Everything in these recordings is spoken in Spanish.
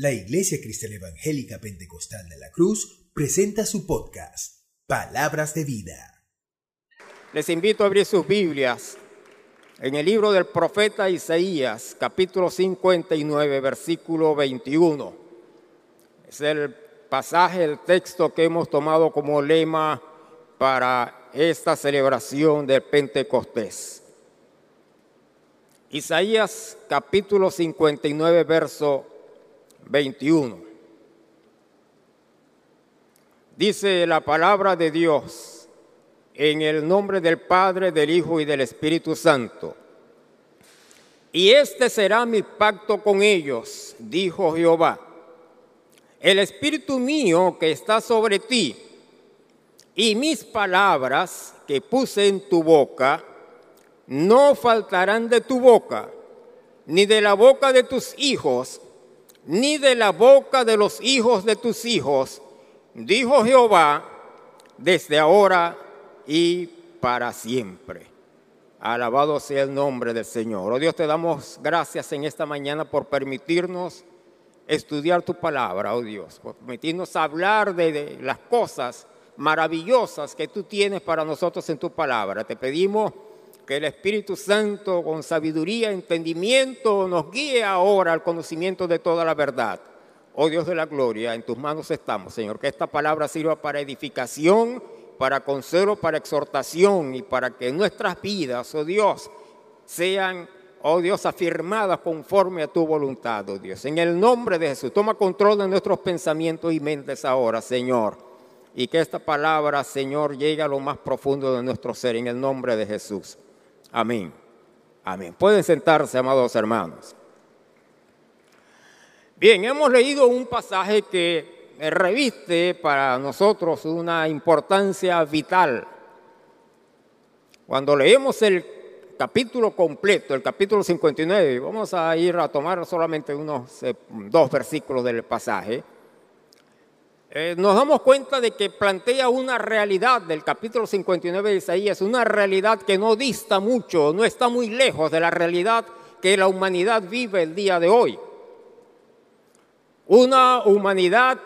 La Iglesia Cristiana Evangélica Pentecostal de la Cruz presenta su podcast, Palabras de Vida. Les invito a abrir sus Biblias en el libro del profeta Isaías, capítulo 59, versículo 21. Es el pasaje, el texto que hemos tomado como lema para esta celebración del Pentecostés. Isaías capítulo 59, verso 21. Dice la palabra de Dios en el nombre del Padre, del Hijo y del Espíritu Santo. Y este será mi pacto con ellos, dijo Jehová. El Espíritu mío que está sobre ti y mis palabras que puse en tu boca no faltarán de tu boca, ni de la boca de tus hijos, ni de la boca de los hijos de tus hijos, dijo Jehová, desde ahora y para siempre. Alabado sea el nombre del Señor. Oh Dios, te damos gracias en esta mañana por permitirnos estudiar tu palabra, oh Dios, por permitirnos hablar de, las cosas maravillosas que tú tienes para nosotros en tu palabra. Te pedimos que el Espíritu Santo con sabiduría, entendimiento, nos guíe ahora al conocimiento de toda la verdad. Oh Dios de la gloria, en tus manos estamos, Señor. Que esta palabra sirva para edificación, para consuelo, para exhortación y para que nuestras vidas, oh Dios, sean, oh Dios, afirmadas conforme a tu voluntad, oh Dios. En el nombre de Jesús, toma control de nuestros pensamientos y mentes ahora, Señor. Y que esta palabra, Señor, llegue a lo más profundo de nuestro ser, en el nombre de Jesús. Amén. Amén. Pueden sentarse, amados hermanos. Bien, hemos leído un pasaje que reviste para nosotros una importancia vital. Cuando leemos el capítulo completo, el capítulo 59, vamos a ir a tomar solamente unos eh, dos versículos del pasaje. Eh, nos damos cuenta de que plantea una realidad del capítulo 59 de Isaías, una realidad que no dista mucho, no está muy lejos de la realidad que la humanidad vive el día de hoy. Una humanidad,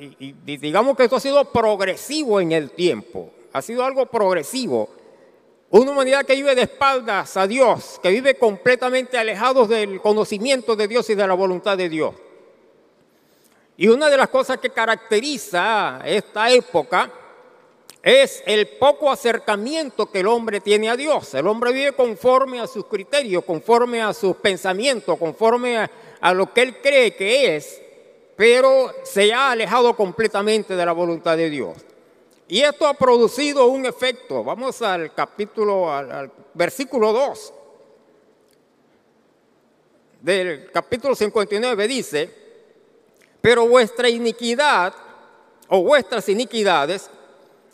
y, y digamos que esto ha sido progresivo en el tiempo, ha sido algo progresivo. Una humanidad que vive de espaldas a Dios, que vive completamente alejados del conocimiento de Dios y de la voluntad de Dios. Y una de las cosas que caracteriza esta época es el poco acercamiento que el hombre tiene a Dios. El hombre vive conforme a sus criterios, conforme a sus pensamientos, conforme a, lo que él cree que es, pero se ha alejado completamente de la voluntad de Dios. Y esto ha producido un efecto. Vamos al capítulo, al, al versículo 2 del capítulo 59 dice, pero vuestra iniquidad o vuestras iniquidades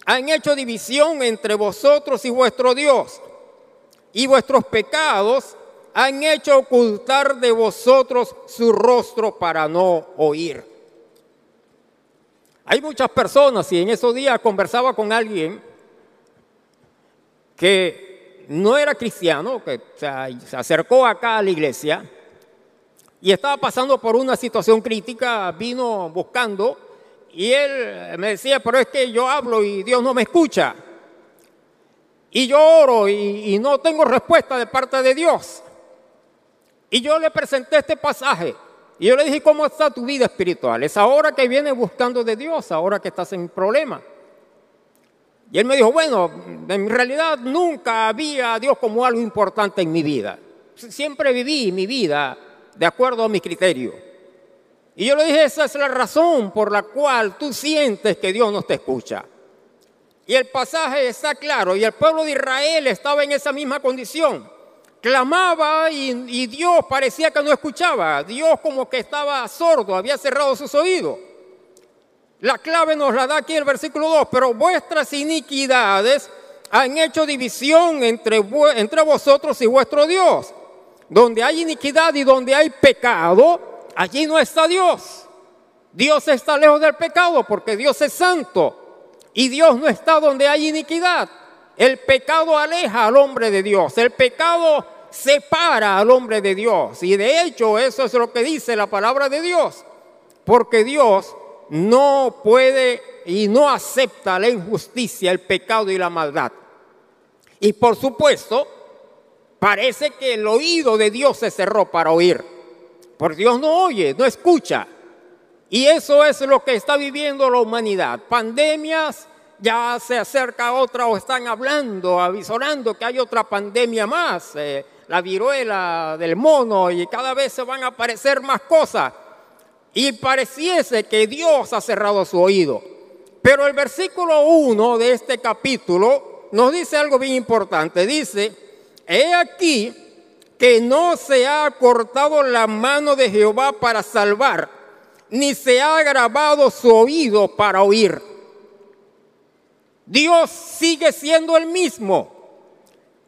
han hecho división entre vosotros y vuestro Dios, y vuestros pecados han hecho ocultar de vosotros su rostro para no oír. Hay muchas personas, y en esos días conversaba con alguien que no era cristiano, que se acercó acá a la iglesia, y estaba pasando por una situación crítica, vino buscando y él me decía, pero es que yo hablo y Dios no me escucha. Y yo oro y, no tengo respuesta de parte de Dios. Y yo le presenté este pasaje. Y yo le dije, ¿cómo está tu vida espiritual? Es ahora que vienes buscando de Dios, ahora que estás en problema. Y él me dijo, bueno, en realidad nunca había a Dios como algo importante en mi vida. Siempre viví mi vida de acuerdo a mi criterio. Y yo le dije, esa es la razón por la cual tú sientes que Dios no te escucha. Y el pasaje está claro, y el pueblo de Israel estaba en esa misma condición. Clamaba y, Dios parecía que no escuchaba. Dios como que estaba sordo, había cerrado sus oídos. La clave nos la da aquí el versículo 2, pero vuestras iniquidades han hecho división entre, entre vosotros y vuestro Dios donde hay iniquidad y donde hay pecado, allí no está Dios. Dios está lejos del pecado porque Dios es santo y Dios no está donde hay iniquidad. El pecado aleja al hombre de Dios, el pecado separa al hombre de Dios y de hecho eso es lo que dice la palabra de Dios. porque Dios no puede y no acepta la injusticia, el pecado y la maldad. Y por supuesto, parece que el oído de Dios se cerró para oír. Porque Dios no oye, no escucha. Y eso es lo que está viviendo la humanidad. Pandemias, ya se acerca otra o están hablando, avisorando que hay otra pandemia más, eh, la viruela del mono, y cada vez se van a aparecer más cosas. Y pareciese que Dios ha cerrado su oído. Pero el versículo 1 de este capítulo nos dice algo bien importante. Dice, he aquí que no se ha cortado la mano de Jehová para salvar, ni se ha grabado su oído para oír. Dios sigue siendo el mismo.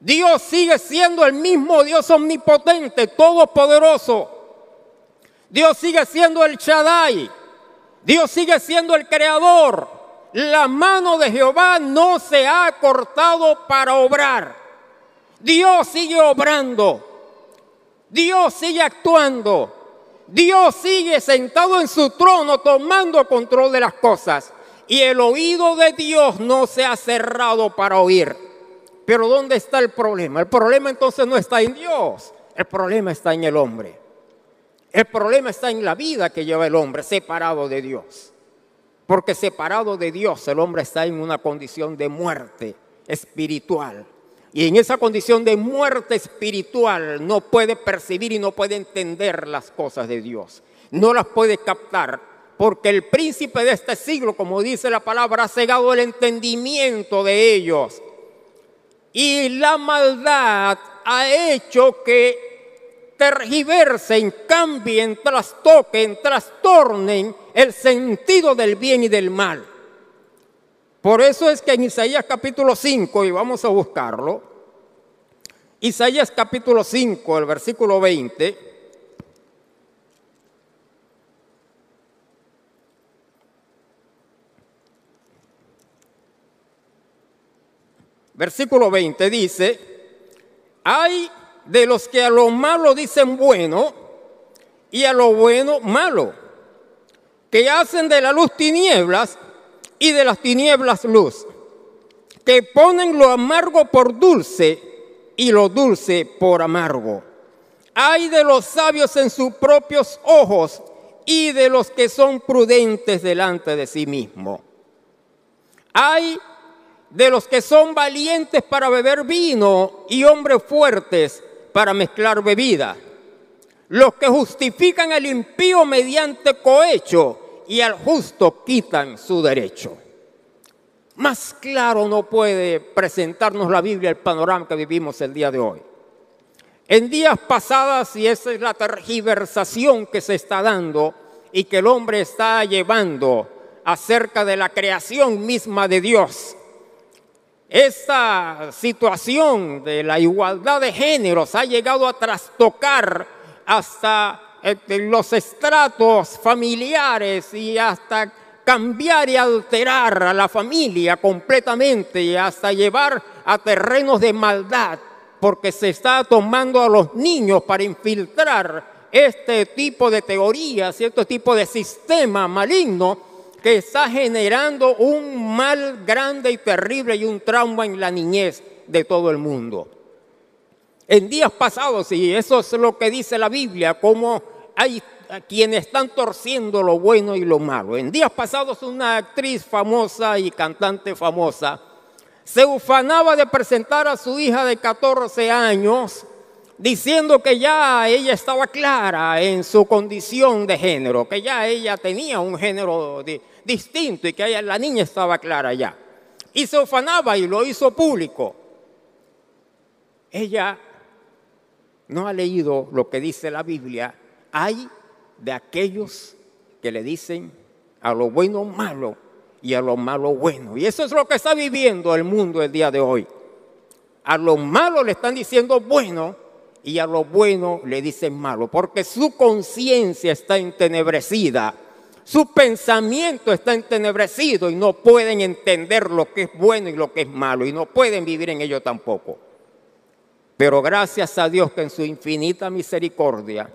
Dios sigue siendo el mismo Dios omnipotente, todopoderoso. Dios sigue siendo el Shaddai. Dios sigue siendo el creador. La mano de Jehová no se ha cortado para obrar. Dios sigue obrando. Dios sigue actuando. Dios sigue sentado en su trono tomando control de las cosas. Y el oído de Dios no se ha cerrado para oír. Pero ¿dónde está el problema? El problema entonces no está en Dios. El problema está en el hombre. El problema está en la vida que lleva el hombre separado de Dios. Porque separado de Dios el hombre está en una condición de muerte espiritual. Y en esa condición de muerte espiritual no puede percibir y no puede entender las cosas de Dios. No las puede captar. Porque el príncipe de este siglo, como dice la palabra, ha cegado el entendimiento de ellos. Y la maldad ha hecho que tergiversen, cambien, trastoquen, trastornen el sentido del bien y del mal. Por eso es que en Isaías capítulo 5, y vamos a buscarlo, Isaías capítulo 5, el versículo 20, versículo 20 dice, hay de los que a lo malo dicen bueno y a lo bueno malo, que hacen de la luz tinieblas y de las tinieblas luz, que ponen lo amargo por dulce y lo dulce por amargo. Hay de los sabios en sus propios ojos y de los que son prudentes delante de sí mismo. Hay de los que son valientes para beber vino y hombres fuertes para mezclar bebida. Los que justifican al impío mediante cohecho y al justo quitan su derecho. Más claro no puede presentarnos la Biblia el panorama que vivimos el día de hoy. En días pasadas, y esa es la tergiversación que se está dando y que el hombre está llevando acerca de la creación misma de Dios, esta situación de la igualdad de géneros ha llegado a trastocar hasta este, los estratos familiares y hasta cambiar y alterar a la familia completamente y hasta llevar a terrenos de maldad, porque se está tomando a los niños para infiltrar este tipo de teorías, este tipo de sistema maligno que está generando un mal grande y terrible y un trauma en la niñez de todo el mundo. En días pasados, y eso es lo que dice la Biblia, como hay quienes están torciendo lo bueno y lo malo. En días pasados una actriz famosa y cantante famosa se ufanaba de presentar a su hija de 14 años diciendo que ya ella estaba clara en su condición de género, que ya ella tenía un género distinto y que la niña estaba clara ya. Y se ufanaba y lo hizo público. Ella no ha leído lo que dice la Biblia. Hay de aquellos que le dicen a lo bueno malo y a lo malo bueno. Y eso es lo que está viviendo el mundo el día de hoy. A lo malo le están diciendo bueno y a lo bueno le dicen malo, porque su conciencia está entenebrecida, su pensamiento está entenebrecido y no pueden entender lo que es bueno y lo que es malo y no pueden vivir en ello tampoco. Pero gracias a Dios que en su infinita misericordia,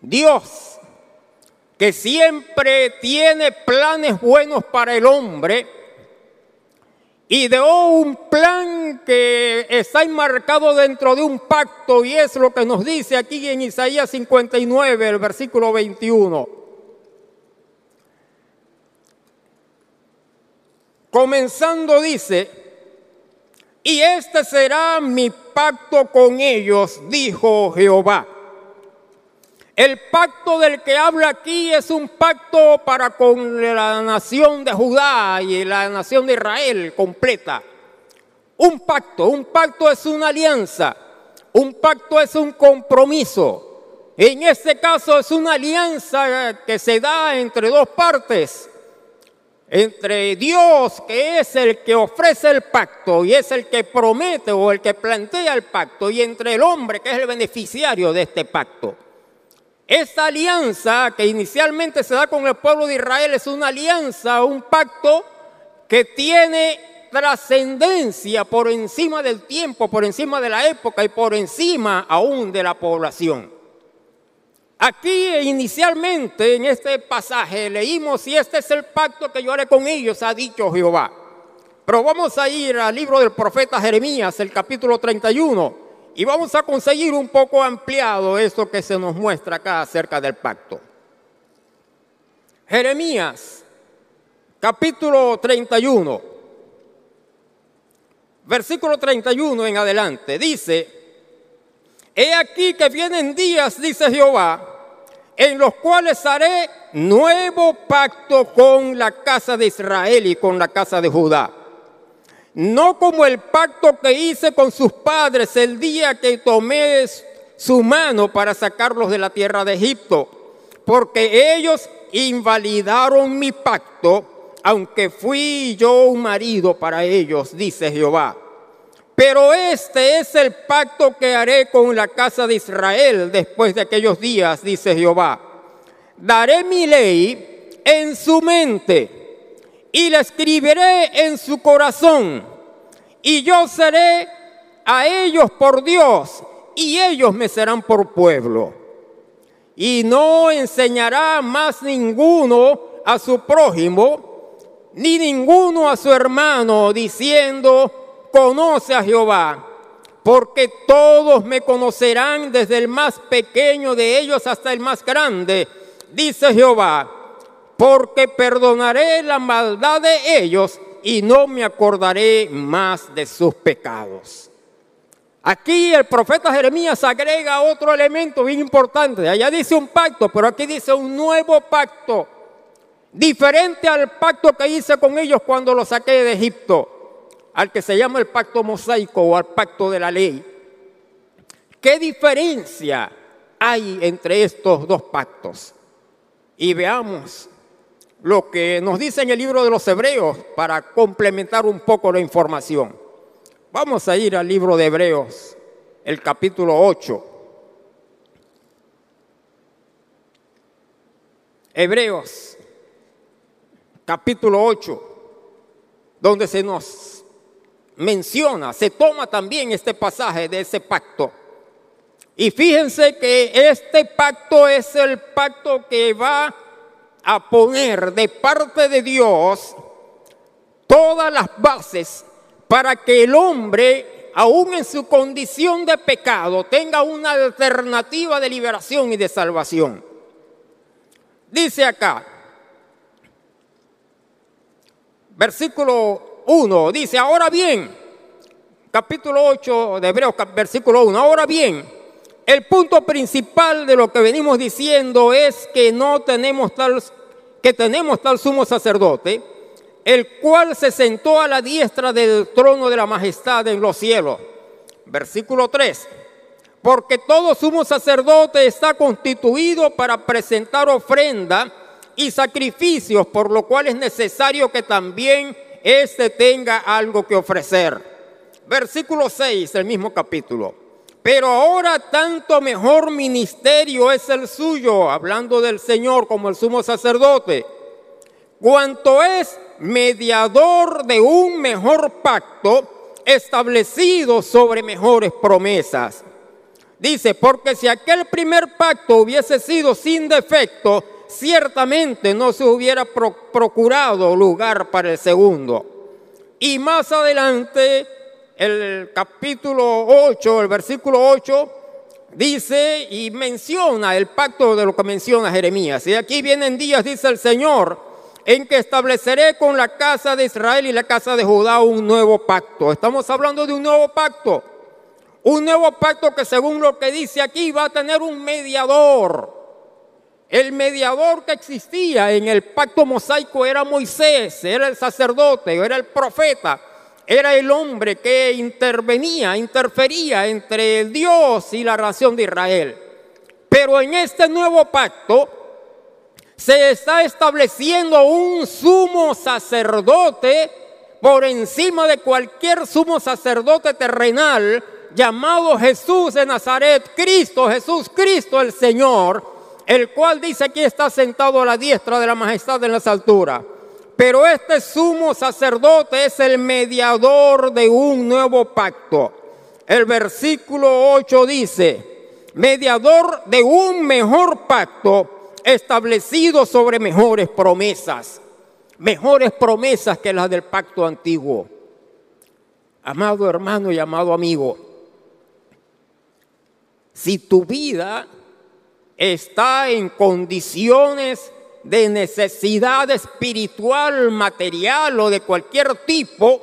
Dios que siempre tiene planes buenos para el hombre, ideó un plan que está enmarcado dentro de un pacto y es lo que nos dice aquí en Isaías 59, el versículo 21. Comenzando dice, y este será mi pacto con ellos, dijo Jehová. El pacto del que habla aquí es un pacto para con la nación de Judá y la nación de Israel completa. Un pacto, un pacto es una alianza, un pacto es un compromiso. En este caso es una alianza que se da entre dos partes entre Dios, que es el que ofrece el pacto y es el que promete o el que plantea el pacto, y entre el hombre, que es el beneficiario de este pacto. Esta alianza que inicialmente se da con el pueblo de Israel es una alianza, un pacto que tiene trascendencia por encima del tiempo, por encima de la época y por encima aún de la población. Aquí inicialmente en este pasaje leímos, y este es el pacto que yo haré con ellos, ha dicho Jehová. Pero vamos a ir al libro del profeta Jeremías, el capítulo 31, y vamos a conseguir un poco ampliado esto que se nos muestra acá acerca del pacto. Jeremías, capítulo 31, versículo 31 en adelante, dice, He aquí que vienen días, dice Jehová, en los cuales haré nuevo pacto con la casa de Israel y con la casa de Judá. No como el pacto que hice con sus padres el día que tomé su mano para sacarlos de la tierra de Egipto, porque ellos invalidaron mi pacto, aunque fui yo un marido para ellos, dice Jehová. Pero este es el pacto que haré con la casa de Israel después de aquellos días, dice Jehová. Daré mi ley en su mente y la escribiré en su corazón. Y yo seré a ellos por Dios y ellos me serán por pueblo. Y no enseñará más ninguno a su prójimo, ni ninguno a su hermano, diciendo, conoce a Jehová, porque todos me conocerán desde el más pequeño de ellos hasta el más grande, dice Jehová, porque perdonaré la maldad de ellos y no me acordaré más de sus pecados. Aquí el profeta Jeremías agrega otro elemento bien importante. Allá dice un pacto, pero aquí dice un nuevo pacto, diferente al pacto que hice con ellos cuando los saqué de Egipto al que se llama el pacto mosaico o al pacto de la ley. ¿Qué diferencia hay entre estos dos pactos? Y veamos lo que nos dice en el libro de los Hebreos para complementar un poco la información. Vamos a ir al libro de Hebreos, el capítulo 8. Hebreos, capítulo 8, donde se nos menciona, se toma también este pasaje de ese pacto. Y fíjense que este pacto es el pacto que va a poner de parte de Dios todas las bases para que el hombre, aún en su condición de pecado, tenga una alternativa de liberación y de salvación. Dice acá, versículo 1 dice, ahora bien, capítulo 8 de Hebreos, versículo 1, ahora bien, el punto principal de lo que venimos diciendo es que no tenemos tal, que tenemos tal sumo sacerdote, el cual se sentó a la diestra del trono de la majestad en los cielos. Versículo 3. Porque todo sumo sacerdote está constituido para presentar ofrenda y sacrificios, por lo cual es necesario que también éste tenga algo que ofrecer. Versículo 6 del mismo capítulo. Pero ahora tanto mejor ministerio es el suyo, hablando del Señor como el sumo sacerdote, cuanto es mediador de un mejor pacto establecido sobre mejores promesas. Dice, porque si aquel primer pacto hubiese sido sin defecto, ciertamente no se hubiera procurado lugar para el segundo. Y más adelante, el capítulo 8, el versículo 8, dice y menciona el pacto de lo que menciona Jeremías. Y aquí vienen días, dice el Señor, en que estableceré con la casa de Israel y la casa de Judá un nuevo pacto. Estamos hablando de un nuevo pacto. Un nuevo pacto que según lo que dice aquí va a tener un mediador. El mediador que existía en el pacto mosaico era Moisés, era el sacerdote, era el profeta, era el hombre que intervenía, interfería entre Dios y la nación de Israel. Pero en este nuevo pacto se está estableciendo un sumo sacerdote por encima de cualquier sumo sacerdote terrenal llamado Jesús de Nazaret, Cristo, Jesús, Cristo el Señor, el cual dice que está sentado a la diestra de la majestad en las alturas. Pero este sumo sacerdote es el mediador de un nuevo pacto. El versículo 8 dice, mediador de un mejor pacto establecido sobre mejores promesas, mejores promesas que las del pacto antiguo. Amado hermano y amado amigo, si tu vida está en condiciones de necesidad espiritual, material o de cualquier tipo,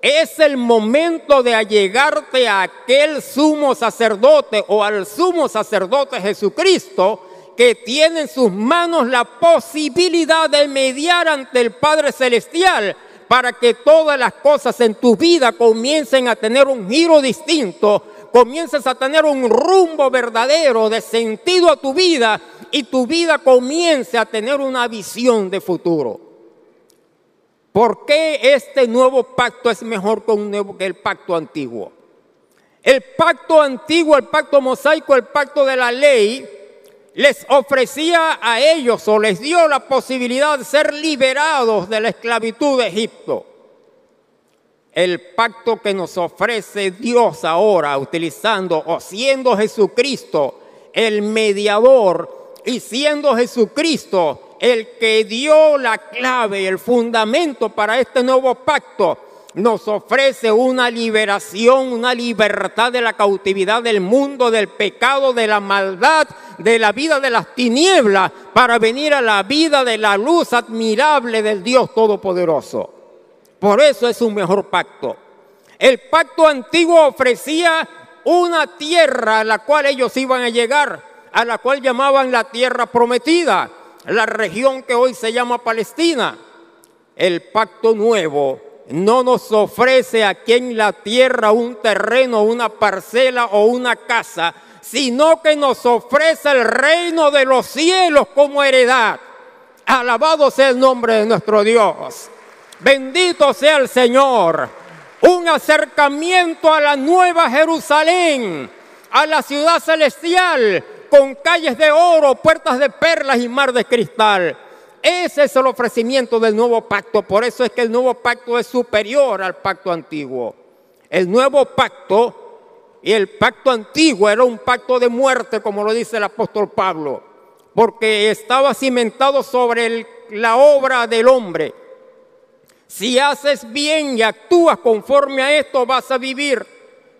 es el momento de allegarte a aquel sumo sacerdote o al sumo sacerdote Jesucristo que tiene en sus manos la posibilidad de mediar ante el Padre Celestial para que todas las cosas en tu vida comiencen a tener un giro distinto comiences a tener un rumbo verdadero de sentido a tu vida y tu vida comience a tener una visión de futuro. ¿Por qué este nuevo pacto es mejor que el pacto antiguo? El pacto antiguo, el pacto mosaico, el pacto de la ley, les ofrecía a ellos o les dio la posibilidad de ser liberados de la esclavitud de Egipto el pacto que nos ofrece Dios ahora, utilizando o siendo Jesucristo el mediador y siendo Jesucristo el que dio la clave, el fundamento para este nuevo pacto, nos ofrece una liberación, una libertad de la cautividad del mundo, del pecado, de la maldad, de la vida de las tinieblas, para venir a la vida de la luz admirable del Dios Todopoderoso. Por eso es un mejor pacto. El pacto antiguo ofrecía una tierra a la cual ellos iban a llegar, a la cual llamaban la tierra prometida, la región que hoy se llama Palestina. El pacto nuevo no nos ofrece aquí en la tierra un terreno, una parcela o una casa, sino que nos ofrece el reino de los cielos como heredad. Alabado sea el nombre de nuestro Dios. Bendito sea el Señor. Un acercamiento a la nueva Jerusalén, a la ciudad celestial, con calles de oro, puertas de perlas y mar de cristal. Ese es el ofrecimiento del nuevo pacto. Por eso es que el nuevo pacto es superior al pacto antiguo. El nuevo pacto y el pacto antiguo era un pacto de muerte, como lo dice el apóstol Pablo, porque estaba cimentado sobre la obra del hombre si haces bien y actúas conforme a esto, vas a vivir.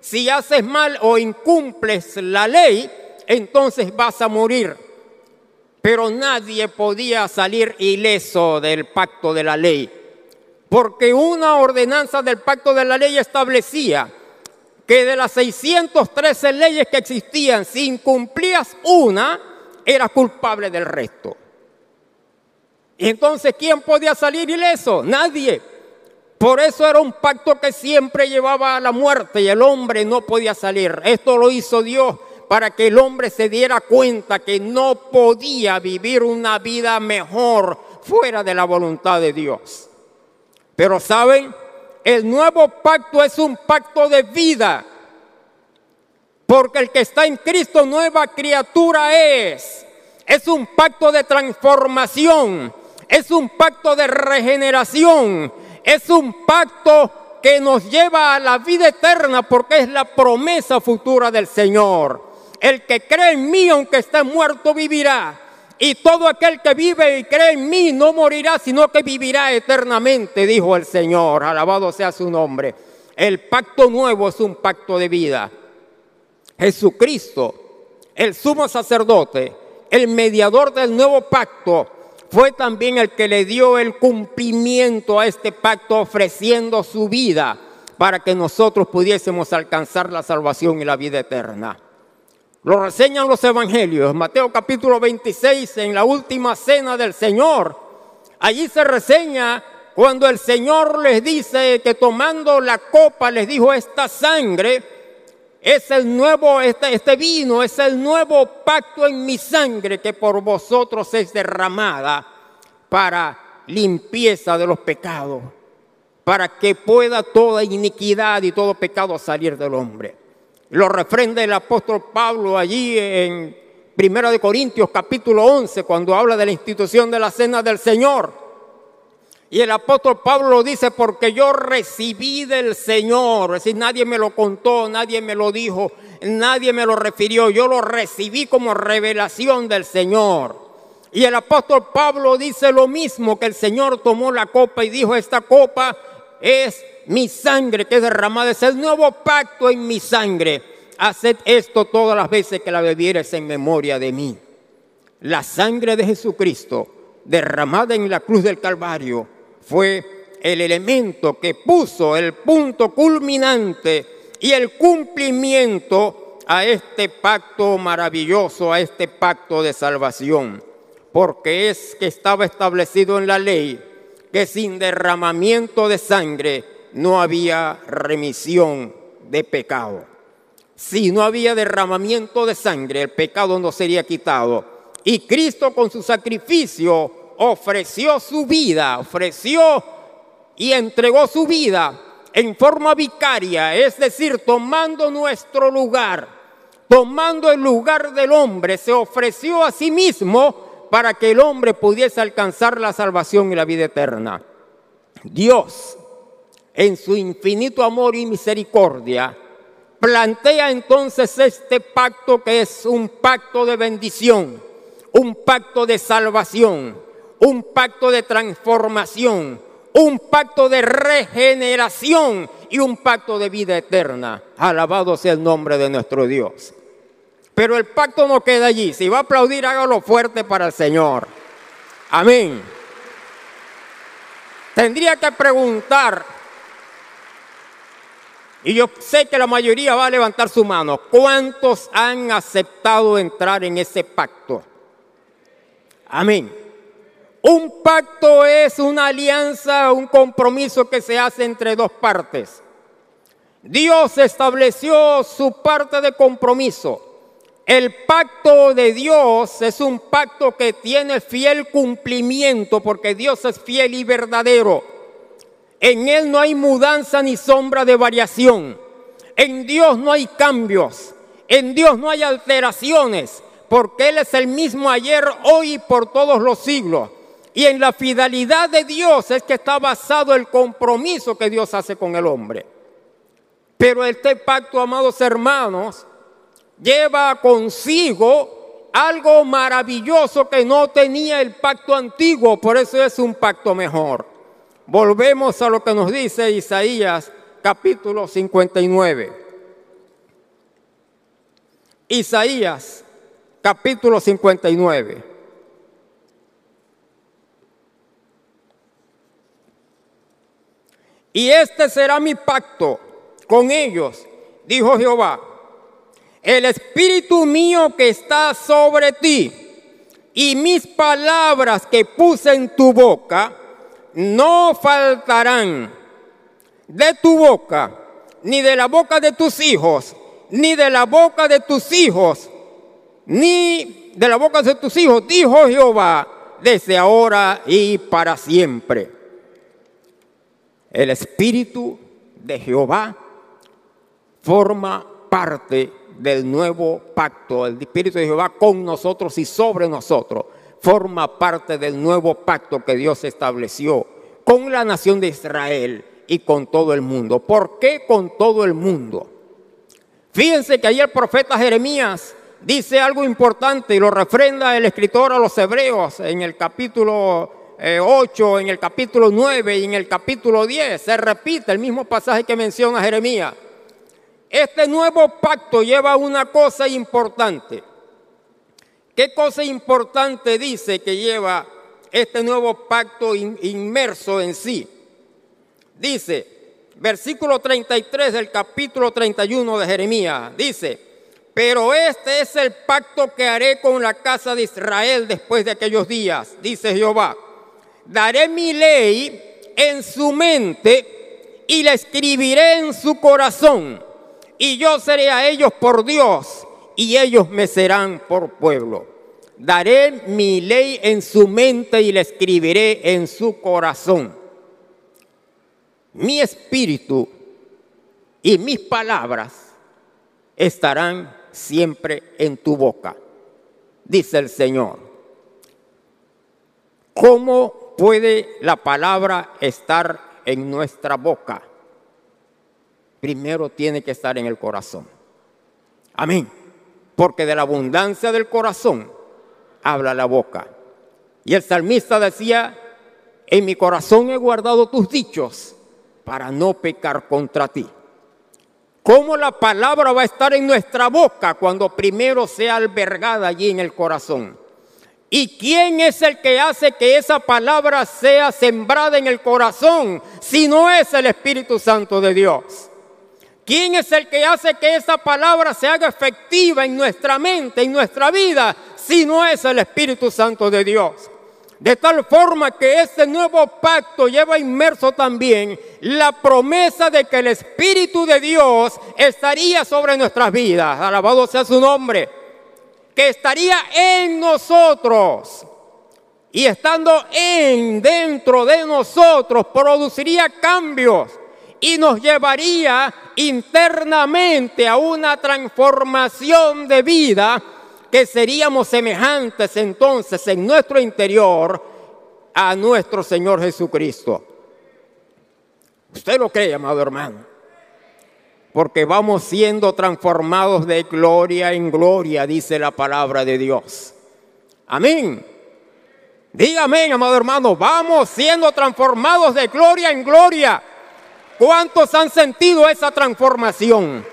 Si haces mal o incumples la ley, entonces vas a morir. Pero nadie podía salir ileso del pacto de la ley, porque una ordenanza del pacto de la ley establecía que de las 613 leyes que existían, si incumplías una, eras culpable del resto. Y entonces, ¿quién podía salir ileso? Nadie. Por eso era un pacto que siempre llevaba a la muerte y el hombre no podía salir. Esto lo hizo Dios para que el hombre se diera cuenta que no podía vivir una vida mejor fuera de la voluntad de Dios. Pero saben, el nuevo pacto es un pacto de vida. Porque el que está en Cristo nueva criatura es. Es un pacto de transformación es un pacto de regeneración, es un pacto que nos lleva a la vida eterna porque es la promesa futura del Señor. El que cree en mí, aunque esté muerto, vivirá. Y todo aquel que vive y cree en mí no morirá, sino que vivirá eternamente, dijo el Señor. Alabado sea su nombre. El pacto nuevo es un pacto de vida. Jesucristo, el sumo sacerdote, el mediador del nuevo pacto, fue también el que le dio el cumplimiento a este pacto ofreciendo su vida para que nosotros pudiésemos alcanzar la salvación y la vida eterna. Lo reseñan los evangelios. Mateo capítulo 26, en la última cena del Señor. Allí se reseña cuando el Señor les dice que tomando la copa les dijo esta sangre es el nuevo, este, este vino es el nuevo pacto en mi sangre que por vosotros es derramada para limpieza de los pecados, para que pueda toda iniquidad y todo pecado salir del hombre. Lo refrenda el apóstol Pablo allí en 1 Corintios capítulo 11, cuando habla de la institución de la cena del Señor. Y el apóstol Pablo lo dice porque yo recibí del Señor, es decir, nadie me lo contó, nadie me lo dijo, nadie me lo refirió, yo lo recibí como revelación del Señor. Y el apóstol Pablo dice lo mismo, que el Señor tomó la copa y dijo, esta copa es mi sangre que es derramada, es el nuevo pacto en mi sangre. Haced esto todas las veces que la bebieres en memoria de mí. La sangre de Jesucristo derramada en la cruz del Calvario fue el elemento que puso el punto culminante y el cumplimiento a este pacto maravilloso, a este pacto de salvación. Porque es que estaba establecido en la ley que sin derramamiento de sangre no había remisión de pecado. Si no había derramamiento de sangre, el pecado no sería quitado. Y Cristo con su sacrificio ofreció su vida, ofreció y entregó su vida en forma vicaria, es decir, tomando nuestro lugar, tomando el lugar del hombre, se ofreció a sí mismo para que el hombre pudiese alcanzar la salvación y la vida eterna. Dios, en su infinito amor y misericordia, plantea entonces este pacto que es un pacto de bendición, un pacto de salvación, un pacto de transformación, un pacto de regeneración y un pacto de vida eterna. Alabado sea el nombre de nuestro Dios. Pero el pacto no queda allí. Si va a aplaudir, hágalo fuerte para el Señor. Amén. Tendría que preguntar, y yo sé que la mayoría va a levantar su mano, ¿cuántos han aceptado entrar en ese pacto? Amén. Un pacto es una alianza, un compromiso que se hace entre dos partes. Dios estableció su parte de compromiso el pacto de Dios es un pacto que tiene fiel cumplimiento porque Dios es fiel y verdadero. En Él no hay mudanza ni sombra de variación. En Dios no hay cambios. En Dios no hay alteraciones porque Él es el mismo ayer, hoy y por todos los siglos. Y en la fidelidad de Dios es que está basado el compromiso que Dios hace con el hombre. Pero este pacto, amados hermanos, lleva consigo algo maravilloso que no tenía el pacto antiguo, por eso es un pacto mejor. Volvemos a lo que nos dice Isaías capítulo 59. Isaías capítulo 59. Y este será mi pacto con ellos, dijo Jehová el espíritu mío que está sobre ti y mis palabras que puse en tu boca no faltarán de tu boca, ni de la boca de tus hijos, ni de la boca de tus hijos, ni de la boca de tus hijos, dijo Jehová, desde ahora y para siempre. El espíritu de Jehová forma parte del nuevo pacto, el Espíritu de Jehová con nosotros y sobre nosotros, forma parte del nuevo pacto que Dios estableció con la nación de Israel y con todo el mundo. ¿Por qué con todo el mundo? Fíjense que ahí el profeta Jeremías dice algo importante y lo refrenda el escritor a los hebreos en el capítulo 8, eh, en el capítulo 9 y en el capítulo 10. Se repite el mismo pasaje que menciona Jeremías. Este nuevo pacto lleva una cosa importante. ¿Qué cosa importante dice que lleva este nuevo pacto inmerso en sí? Dice, versículo 33 del capítulo 31 de Jeremías, dice, pero este es el pacto que haré con la casa de Israel después de aquellos días, dice Jehová. Daré mi ley en su mente y la escribiré en su corazón y yo seré a ellos por Dios y ellos me serán por pueblo. Daré mi ley en su mente y la escribiré en su corazón. Mi espíritu y mis palabras estarán siempre en tu boca, dice el Señor. ¿Cómo puede la palabra estar en nuestra boca? Primero tiene que estar en el corazón. Amén. Porque de la abundancia del corazón habla la boca. Y el salmista decía, en mi corazón he guardado tus dichos para no pecar contra ti. ¿Cómo la palabra va a estar en nuestra boca cuando primero sea albergada allí en el corazón? ¿Y quién es el que hace que esa palabra sea sembrada en el corazón si no es el Espíritu Santo de Dios? ¿Quién es el que hace que esa palabra se haga efectiva en nuestra mente, en nuestra vida, si no es el Espíritu Santo de Dios? De tal forma que este nuevo pacto lleva inmerso también la promesa de que el Espíritu de Dios estaría sobre nuestras vidas. Alabado sea su nombre. Que estaría en nosotros. Y estando en, dentro de nosotros, produciría cambios y nos llevaría internamente a una transformación de vida que seríamos semejantes entonces en nuestro interior a nuestro Señor Jesucristo. ¿Usted lo cree, amado hermano? Porque vamos siendo transformados de gloria en gloria, dice la palabra de Dios. Amén. Dígame, amado hermano, vamos siendo transformados de gloria en gloria. ¿Cuántos han sentido esa transformación?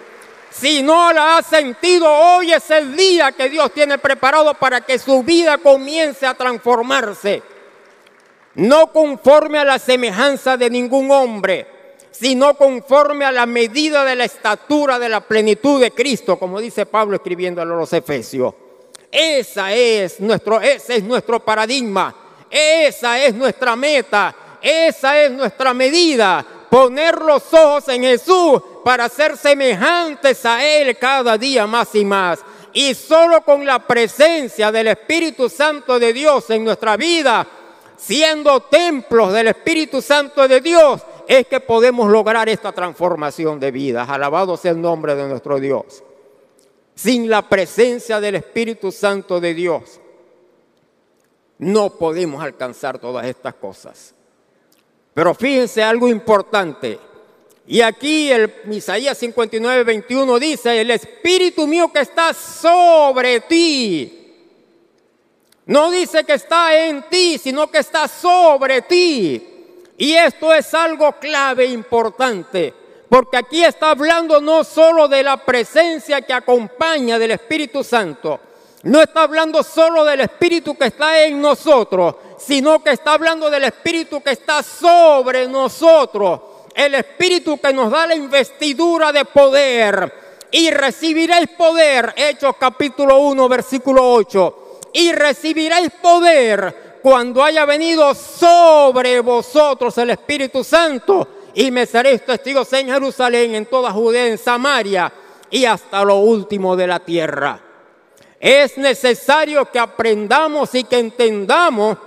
Si no la ha sentido, hoy es el día que Dios tiene preparado para que su vida comience a transformarse. No conforme a la semejanza de ningún hombre, sino conforme a la medida de la estatura de la plenitud de Cristo, como dice Pablo escribiendo a los Efesios. Esa es nuestro, ese es nuestro paradigma, esa es nuestra meta, esa es nuestra medida poner los ojos en Jesús para ser semejantes a Él cada día más y más. Y solo con la presencia del Espíritu Santo de Dios en nuestra vida, siendo templos del Espíritu Santo de Dios, es que podemos lograr esta transformación de vida. Alabado sea el nombre de nuestro Dios. Sin la presencia del Espíritu Santo de Dios, no podemos alcanzar todas estas cosas. Pero fíjense algo importante. Y aquí el Isaías 59, 21 dice, el Espíritu mío que está sobre ti. No dice que está en ti, sino que está sobre ti. Y esto es algo clave, importante, porque aquí está hablando no solo de la presencia que acompaña del Espíritu Santo, no está hablando solo del Espíritu que está en nosotros, sino que está hablando del Espíritu que está sobre nosotros. El Espíritu que nos da la investidura de poder. Y recibiréis poder, Hechos capítulo 1, versículo 8. Y recibiréis poder cuando haya venido sobre vosotros el Espíritu Santo. Y me seréis testigos en Jerusalén, en toda Judea, en Samaria y hasta lo último de la tierra. Es necesario que aprendamos y que entendamos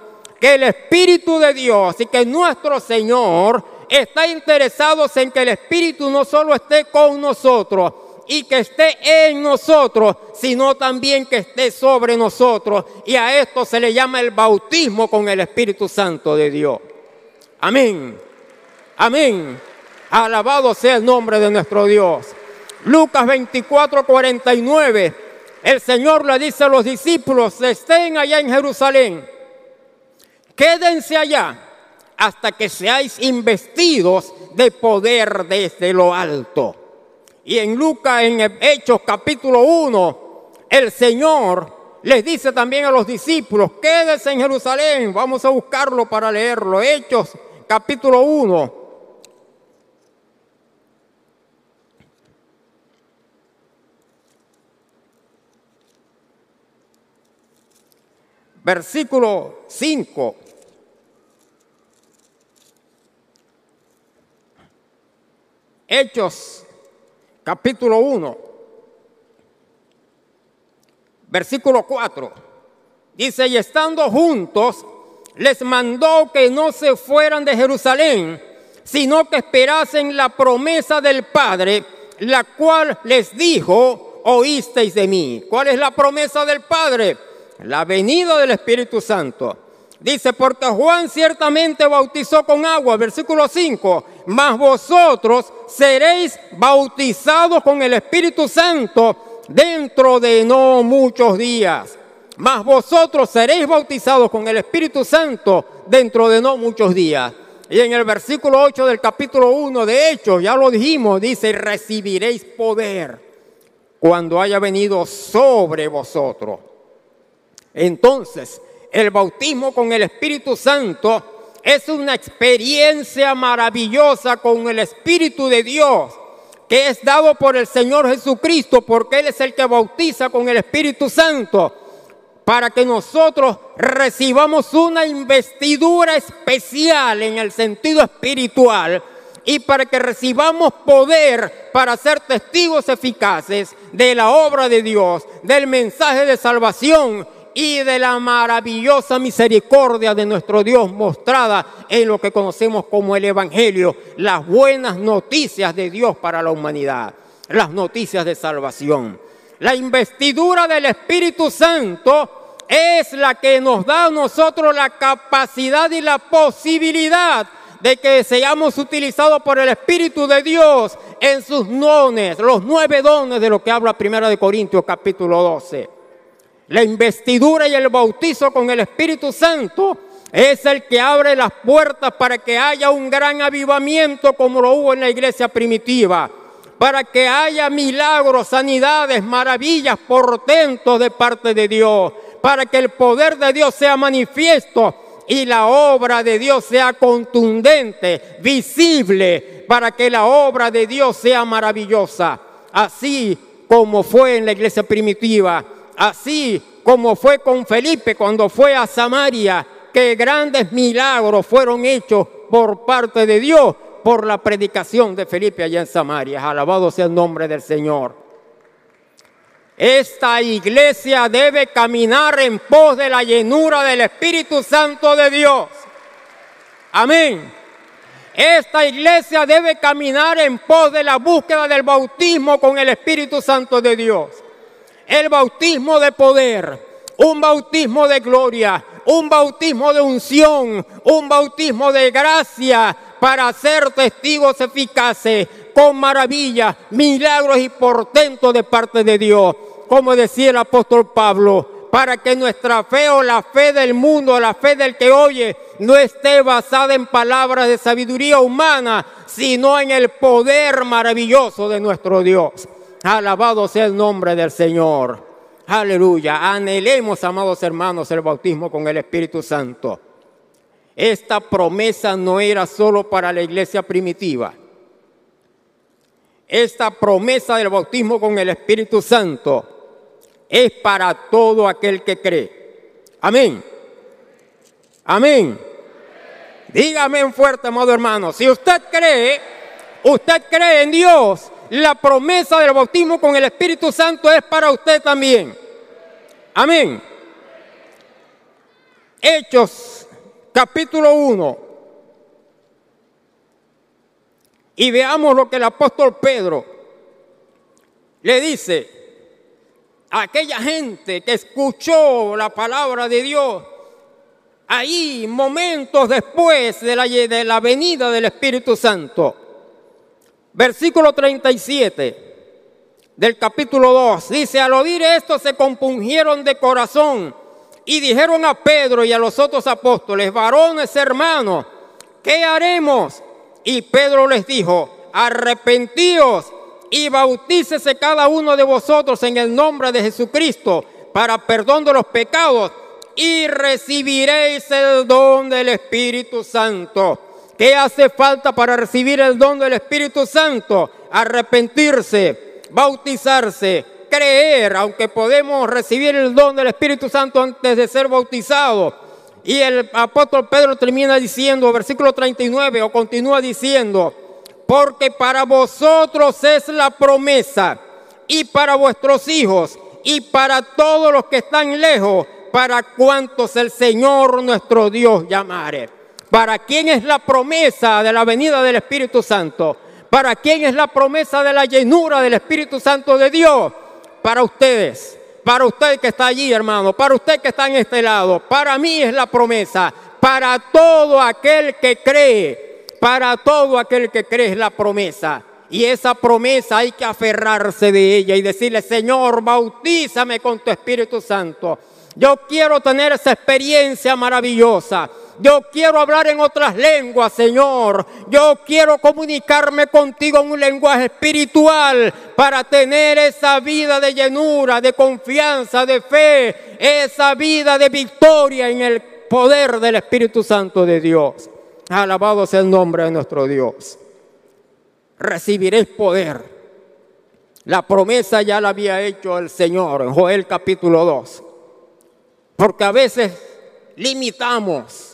que el Espíritu de Dios y que nuestro Señor está interesado en que el Espíritu no solo esté con nosotros y que esté en nosotros, sino también que esté sobre nosotros. Y a esto se le llama el bautismo con el Espíritu Santo de Dios. Amén. Amén. Alabado sea el nombre de nuestro Dios. Lucas 24, 49 el Señor le dice a los discípulos, estén allá en Jerusalén, quédense allá hasta que seáis investidos de poder desde lo alto. Y en Lucas, en Hechos capítulo 1, el Señor les dice también a los discípulos, quédense en Jerusalén, vamos a buscarlo para leerlo. Hechos capítulo 1. Versículo 5. Hechos capítulo 1, versículo 4. Dice, y estando juntos, les mandó que no se fueran de Jerusalén, sino que esperasen la promesa del Padre, la cual les dijo, oísteis de mí. ¿Cuál es la promesa del Padre? La venida del Espíritu Santo. Dice, porque Juan ciertamente bautizó con agua, versículo 5, mas vosotros seréis bautizados con el Espíritu Santo dentro de no muchos días. Mas vosotros seréis bautizados con el Espíritu Santo dentro de no muchos días. Y en el versículo 8 del capítulo 1 de Hechos, ya lo dijimos, dice, recibiréis poder cuando haya venido sobre vosotros. Entonces, el bautismo con el Espíritu Santo es una experiencia maravillosa con el Espíritu de Dios que es dado por el Señor Jesucristo, porque Él es el que bautiza con el Espíritu Santo, para que nosotros recibamos una investidura especial en el sentido espiritual y para que recibamos poder para ser testigos eficaces de la obra de Dios, del mensaje de salvación y de la maravillosa misericordia de nuestro Dios mostrada en lo que conocemos como el Evangelio, las buenas noticias de Dios para la humanidad, las noticias de salvación. La investidura del Espíritu Santo es la que nos da a nosotros la capacidad y la posibilidad de que seamos utilizados por el Espíritu de Dios en sus dones, los nueve dones de lo que habla Primera de Corintios capítulo 12. La investidura y el bautizo con el Espíritu Santo es el que abre las puertas para que haya un gran avivamiento como lo hubo en la iglesia primitiva, para que haya milagros, sanidades, maravillas, portentos de parte de Dios, para que el poder de Dios sea manifiesto y la obra de Dios sea contundente, visible, para que la obra de Dios sea maravillosa, así como fue en la iglesia primitiva así como fue con Felipe cuando fue a Samaria, que grandes milagros fueron hechos por parte de Dios por la predicación de Felipe allá en Samaria. Alabado sea el nombre del Señor. Esta iglesia debe caminar en pos de la llenura del Espíritu Santo de Dios. Amén. Esta iglesia debe caminar en pos de la búsqueda del bautismo con el Espíritu Santo de Dios el bautismo de poder, un bautismo de gloria, un bautismo de unción, un bautismo de gracia para ser testigos eficaces con maravillas, milagros y portentos de parte de Dios. Como decía el apóstol Pablo, para que nuestra fe o la fe del mundo, la fe del que oye, no esté basada en palabras de sabiduría humana, sino en el poder maravilloso de nuestro Dios. Alabado sea el nombre del Señor. Aleluya. Anhelemos, amados hermanos, el bautismo con el Espíritu Santo. Esta promesa no era solo para la iglesia primitiva. Esta promesa del bautismo con el Espíritu Santo es para todo aquel que cree. Amén. Amén. Dígame fuerte, amado hermano. Si usted cree, usted cree en Dios, la promesa del bautismo con el Espíritu Santo es para usted también. Amén. Hechos capítulo 1. Y veamos lo que el apóstol Pedro le dice a aquella gente que escuchó la palabra de Dios ahí momentos después de la, de la venida del Espíritu Santo. Versículo 37. del capítulo 2. Dice, al oír esto se compungieron de corazón y dijeron a Pedro y a los otros apóstoles, varones hermanos, ¿qué haremos? Y Pedro les dijo, arrepentíos y bautícese cada uno de vosotros en el nombre de Jesucristo para perdón de los pecados y recibiréis el don del Espíritu Santo. ¿Qué hace falta para recibir el don del Espíritu Santo? Arrepentirse, bautizarse, creer, aunque podemos recibir el don del Espíritu Santo antes de ser bautizados. Y el apóstol Pedro termina diciendo, versículo 39, o continúa diciendo, porque para vosotros es la promesa, y para vuestros hijos, y para todos los que están lejos, para cuantos el Señor nuestro Dios llamare. ¿Para quién es la promesa de la venida del Espíritu Santo? ¿Para quién es la promesa de la llenura del Espíritu Santo de Dios? Para ustedes, para usted que está allí, hermano, para usted que está en este lado. Para mí es la promesa, para todo aquel que cree, para todo aquel que cree es la promesa. Y esa promesa hay que aferrarse de ella y decirle, Señor, bautízame con tu Espíritu Santo. Yo quiero tener esa experiencia maravillosa. Yo quiero hablar en otras lenguas, Señor. Yo quiero comunicarme contigo en un lenguaje espiritual para tener esa vida de llenura, de confianza, de fe, esa vida de victoria en el poder del Espíritu Santo de Dios. Alabado sea el nombre de nuestro Dios. Recibiréis poder. La promesa ya la había hecho el Señor en Joel capítulo 2. Porque a veces limitamos,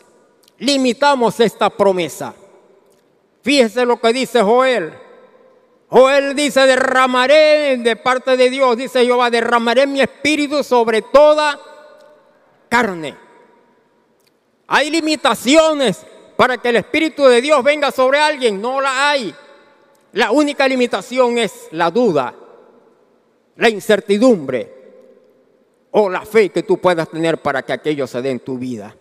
limitamos esta promesa. Fíjese lo que dice Joel. Joel dice, derramaré de parte de Dios, dice Jehová, derramaré mi espíritu sobre toda carne. Hay limitaciones para que el espíritu de Dios venga sobre alguien, no la hay. La única limitación es la duda, la incertidumbre o la fe que tú puedas tener para que aquello se dé en tu vida.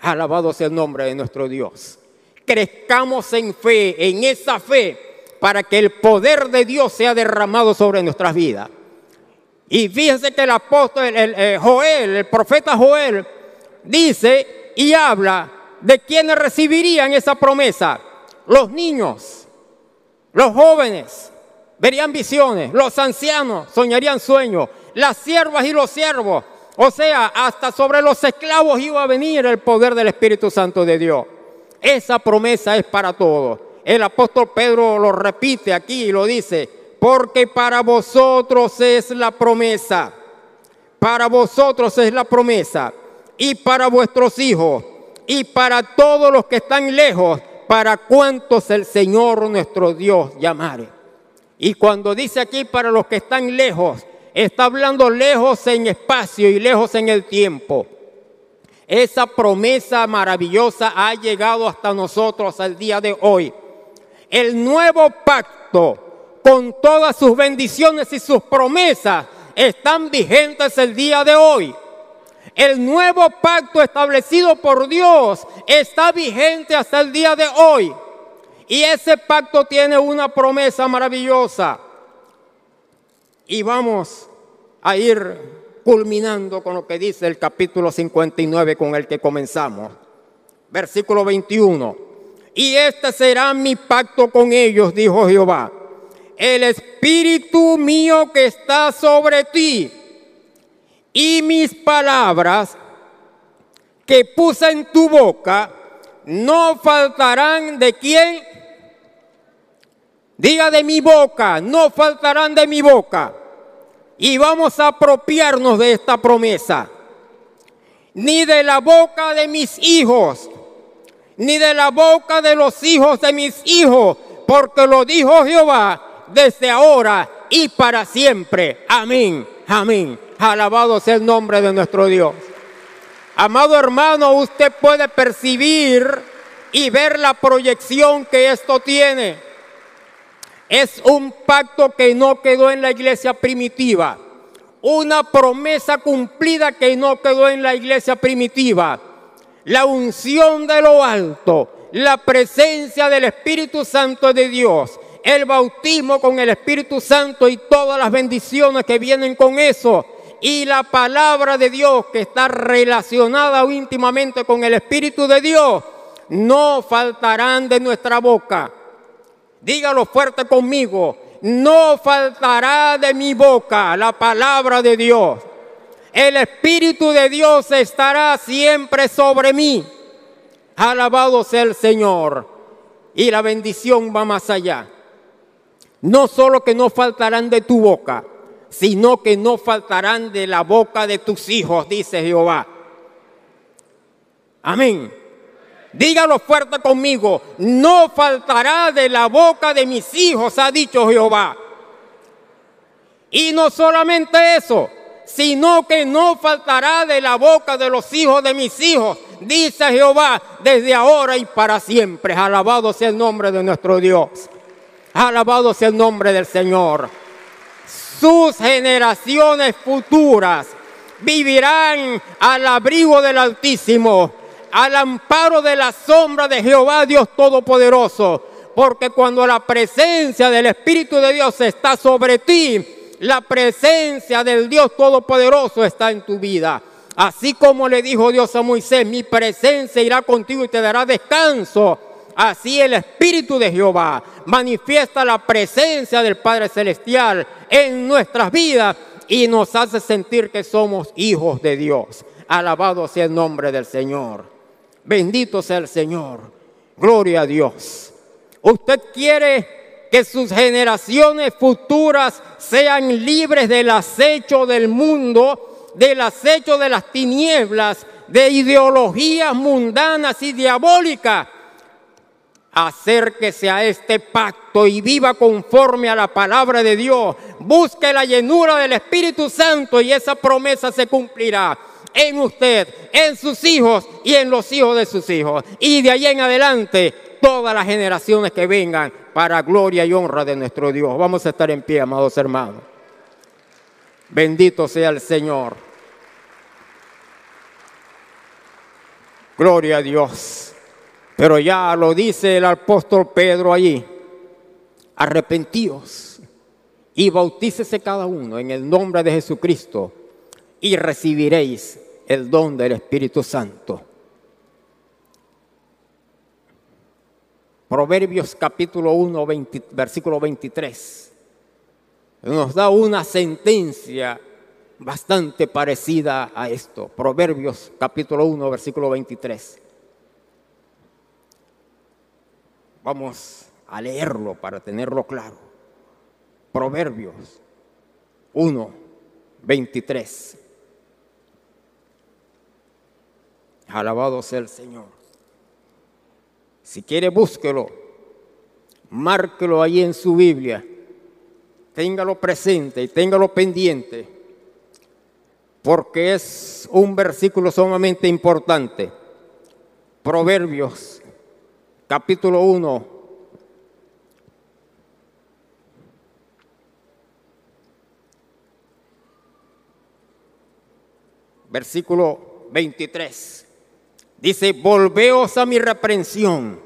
Alabado sea el nombre de nuestro Dios. Crezcamos en fe, en esa fe, para que el poder de Dios sea derramado sobre nuestras vidas. Y fíjense que el apóstol, el, eh, Joel, el profeta Joel, dice y habla de quienes recibirían esa promesa. Los niños, los jóvenes verían visiones, los ancianos soñarían sueños, las siervas y los siervos. O sea, hasta sobre los esclavos iba a venir el poder del Espíritu Santo de Dios. Esa promesa es para todos. El apóstol Pedro lo repite aquí y lo dice, porque para vosotros es la promesa, para vosotros es la promesa, y para vuestros hijos, y para todos los que están lejos, para cuantos el Señor nuestro Dios llamare. Y cuando dice aquí para los que están lejos, está hablando lejos en espacio y lejos en el tiempo. Esa promesa maravillosa ha llegado hasta nosotros al día de hoy. El nuevo pacto, con todas sus bendiciones y sus promesas, están vigentes el día de hoy. El nuevo pacto establecido por Dios está vigente hasta el día de hoy. Y ese pacto tiene una promesa maravillosa. Y vamos a ir culminando con lo que dice el capítulo 59 con el que comenzamos. Versículo 21. Y este será mi pacto con ellos, dijo Jehová. El espíritu mío que está sobre ti y mis palabras que puse en tu boca no faltarán de quién Diga de mi boca, no faltarán de mi boca. Y vamos a apropiarnos de esta promesa. Ni de la boca de mis hijos, ni de la boca de los hijos de mis hijos, porque lo dijo Jehová desde ahora y para siempre. Amén, amén. Alabado sea el nombre de nuestro Dios. Amado hermano, usted puede percibir y ver la proyección que esto tiene. Es un pacto que no quedó en la iglesia primitiva. Una promesa cumplida que no quedó en la iglesia primitiva. La unción de lo alto, la presencia del Espíritu Santo de Dios, el bautismo con el Espíritu Santo y todas las bendiciones que vienen con eso. Y la palabra de Dios que está relacionada íntimamente con el Espíritu de Dios, no faltarán de nuestra boca. Dígalo fuerte conmigo, no faltará de mi boca la palabra de Dios. El Espíritu de Dios estará siempre sobre mí. Alabado sea el Señor. Y la bendición va más allá. No solo que no faltarán de tu boca, sino que no faltarán de la boca de tus hijos, dice Jehová. Amén. Dígalo fuerte conmigo, no faltará de la boca de mis hijos, ha dicho Jehová. Y no solamente eso, sino que no faltará de la boca de los hijos de mis hijos, dice Jehová, desde ahora y para siempre. Alabado sea el nombre de nuestro Dios. Alabado sea el nombre del Señor. Sus generaciones futuras vivirán al abrigo del Altísimo al amparo de la sombra de Jehová Dios Todopoderoso. Porque cuando la presencia del Espíritu de Dios está sobre ti, la presencia del Dios Todopoderoso está en tu vida. Así como le dijo Dios a Moisés, mi presencia irá contigo y te dará descanso. Así el Espíritu de Jehová manifiesta la presencia del Padre Celestial en nuestras vidas y nos hace sentir que somos hijos de Dios. Alabado sea el nombre del Señor. Bendito sea el Señor. Gloria a Dios. Usted quiere que sus generaciones futuras sean libres del acecho del mundo, del acecho de las tinieblas, de ideologías mundanas y diabólicas. Acérquese a este pacto y viva conforme a la palabra de Dios. Busque la llenura del Espíritu Santo y esa promesa se cumplirá en usted, en sus hijos y en los hijos de sus hijos. Y de ahí en adelante, todas las generaciones que vengan para gloria y honra de nuestro Dios. Vamos a estar en pie, amados hermanos. Bendito sea el Señor. Gloria a Dios. Pero ya lo dice el apóstol Pedro allí. Arrepentíos y bautícese cada uno en el nombre de Jesucristo y recibiréis el don del Espíritu Santo. Proverbios capítulo 1, versículo 23. Nos da una sentencia bastante parecida a esto. Proverbios capítulo 1, versículo 23. Vamos a leerlo para tenerlo claro. Proverbios 1, 23. Alabado sea el Señor. Si quiere, búsquelo. Márquelo ahí en su Biblia. Téngalo presente y téngalo pendiente. Porque es un versículo sumamente importante. Proverbios, capítulo 1, versículo 23. Dice, volveos a mi reprensión.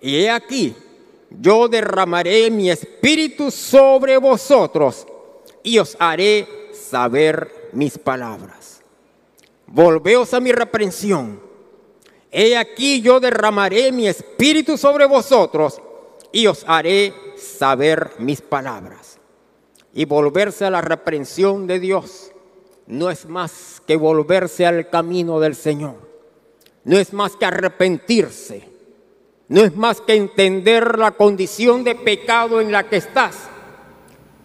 Y he aquí, yo derramaré mi espíritu sobre vosotros y os haré saber mis palabras. Volveos a mi reprensión. He aquí, yo derramaré mi espíritu sobre vosotros y os haré saber mis palabras. Y volverse a la reprensión de Dios no es más que volverse al camino del Señor no es más que arrepentirse, no es más que entender la condición de pecado en la que estás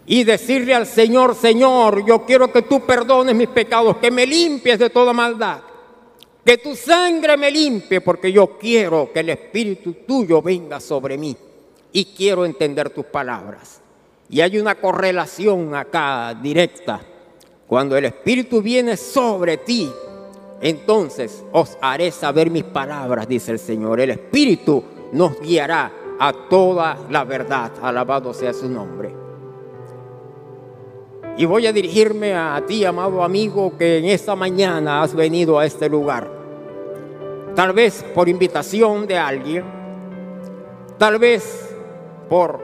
y decirle al Señor, Señor, yo quiero que tú perdones mis pecados, que me limpies de toda maldad, que tu sangre me limpie, porque yo quiero que el Espíritu tuyo venga sobre mí y quiero entender tus palabras. Y hay una correlación acá directa. Cuando el Espíritu viene sobre ti, entonces os haré saber mis palabras, dice el Señor. El Espíritu nos guiará a toda la verdad. Alabado sea su nombre. Y voy a dirigirme a ti, amado amigo, que en esta mañana has venido a este lugar. Tal vez por invitación de alguien, tal vez por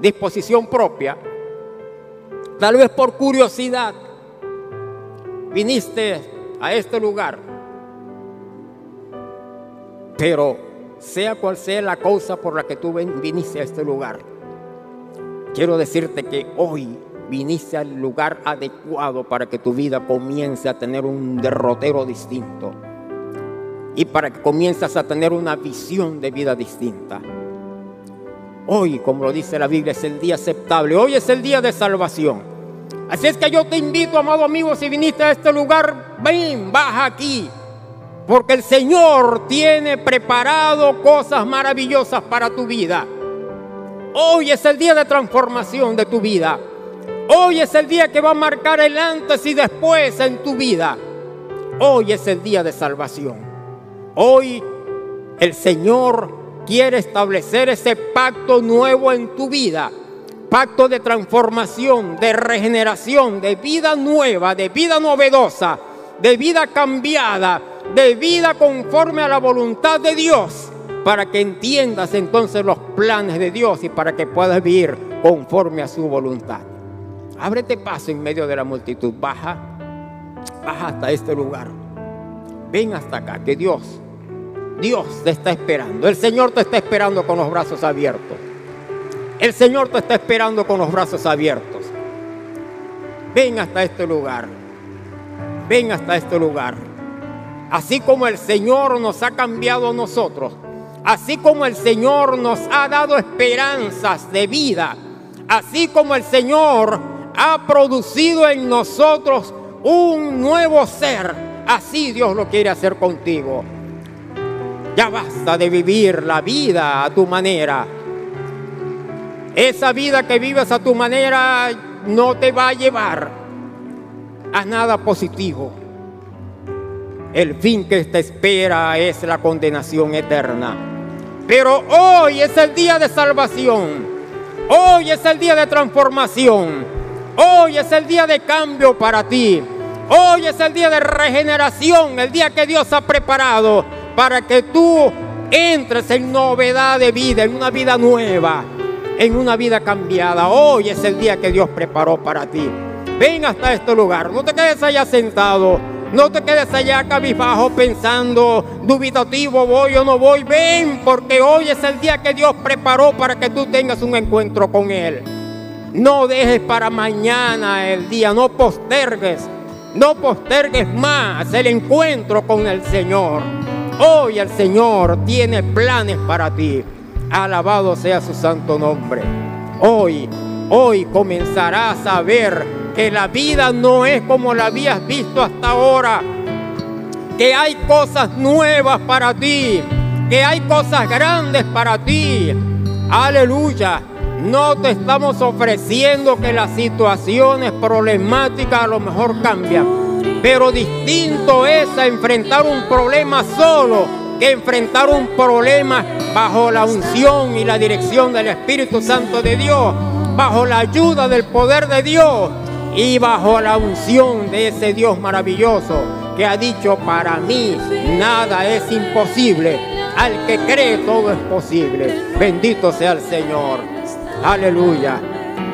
disposición propia, tal vez por curiosidad, viniste a este lugar. Pero sea cual sea la causa por la que tú viniste a este lugar, quiero decirte que hoy viniste al lugar adecuado para que tu vida comience a tener un derrotero distinto y para que comiences a tener una visión de vida distinta. Hoy, como lo dice la Biblia, es el día aceptable. Hoy es el día de salvación. Así es que yo te invito, amado amigo, si viniste a este lugar, ven, baja aquí. Porque el Señor tiene preparado cosas maravillosas para tu vida. Hoy es el día de transformación de tu vida. Hoy es el día que va a marcar el antes y después en tu vida. Hoy es el día de salvación. Hoy el Señor quiere establecer ese pacto nuevo en tu vida. Pacto de transformación, de regeneración, de vida nueva, de vida novedosa, de vida cambiada, de vida conforme a la voluntad de Dios, para que entiendas entonces los planes de Dios y para que puedas vivir conforme a su voluntad. Ábrete paso en medio de la multitud, baja, baja hasta este lugar. Ven hasta acá, que Dios Dios te está esperando. El Señor te está esperando con los brazos abiertos. El Señor te está esperando con los brazos abiertos. Ven hasta este lugar. Ven hasta este lugar. Así como el Señor nos ha cambiado a nosotros. Así como el Señor nos ha dado esperanzas de vida. Así como el Señor ha producido en nosotros un nuevo ser. Así Dios lo quiere hacer contigo. Ya basta de vivir la vida a tu manera. Esa vida que vives a tu manera no te va a llevar a nada positivo. El fin que te espera es la condenación eterna. Pero hoy es el día de salvación. Hoy es el día de transformación. Hoy es el día de cambio para ti. Hoy es el día de regeneración, el día que Dios ha preparado para que tú entres en novedad de vida, en una vida nueva, en una vida cambiada. Hoy es el día que Dios preparó para ti. Ven hasta este lugar, no te quedes allá sentado, no te quedes allá cabizbajo pensando, dubitativo, voy o no voy. Ven, porque hoy es el día que Dios preparó para que tú tengas un encuentro con Él. No dejes para mañana el día, no postergues, no postergues más el encuentro con el Señor. Hoy el Señor tiene planes para ti. Alabado sea su santo nombre. Hoy, hoy comenzarás a ver que la vida no es como la habías visto hasta ahora. Que hay cosas nuevas para ti. Que hay cosas grandes para ti. Aleluya. No te estamos ofreciendo que las situaciones problemáticas a lo mejor cambian pero distinto es enfrentar un problema solo que enfrentar un problema bajo la unción y la dirección del Espíritu Santo de Dios, bajo la ayuda del poder de Dios y bajo la unción de ese Dios maravilloso que ha dicho para mí nada es imposible. Al que cree todo es posible. Bendito sea el Señor. Aleluya.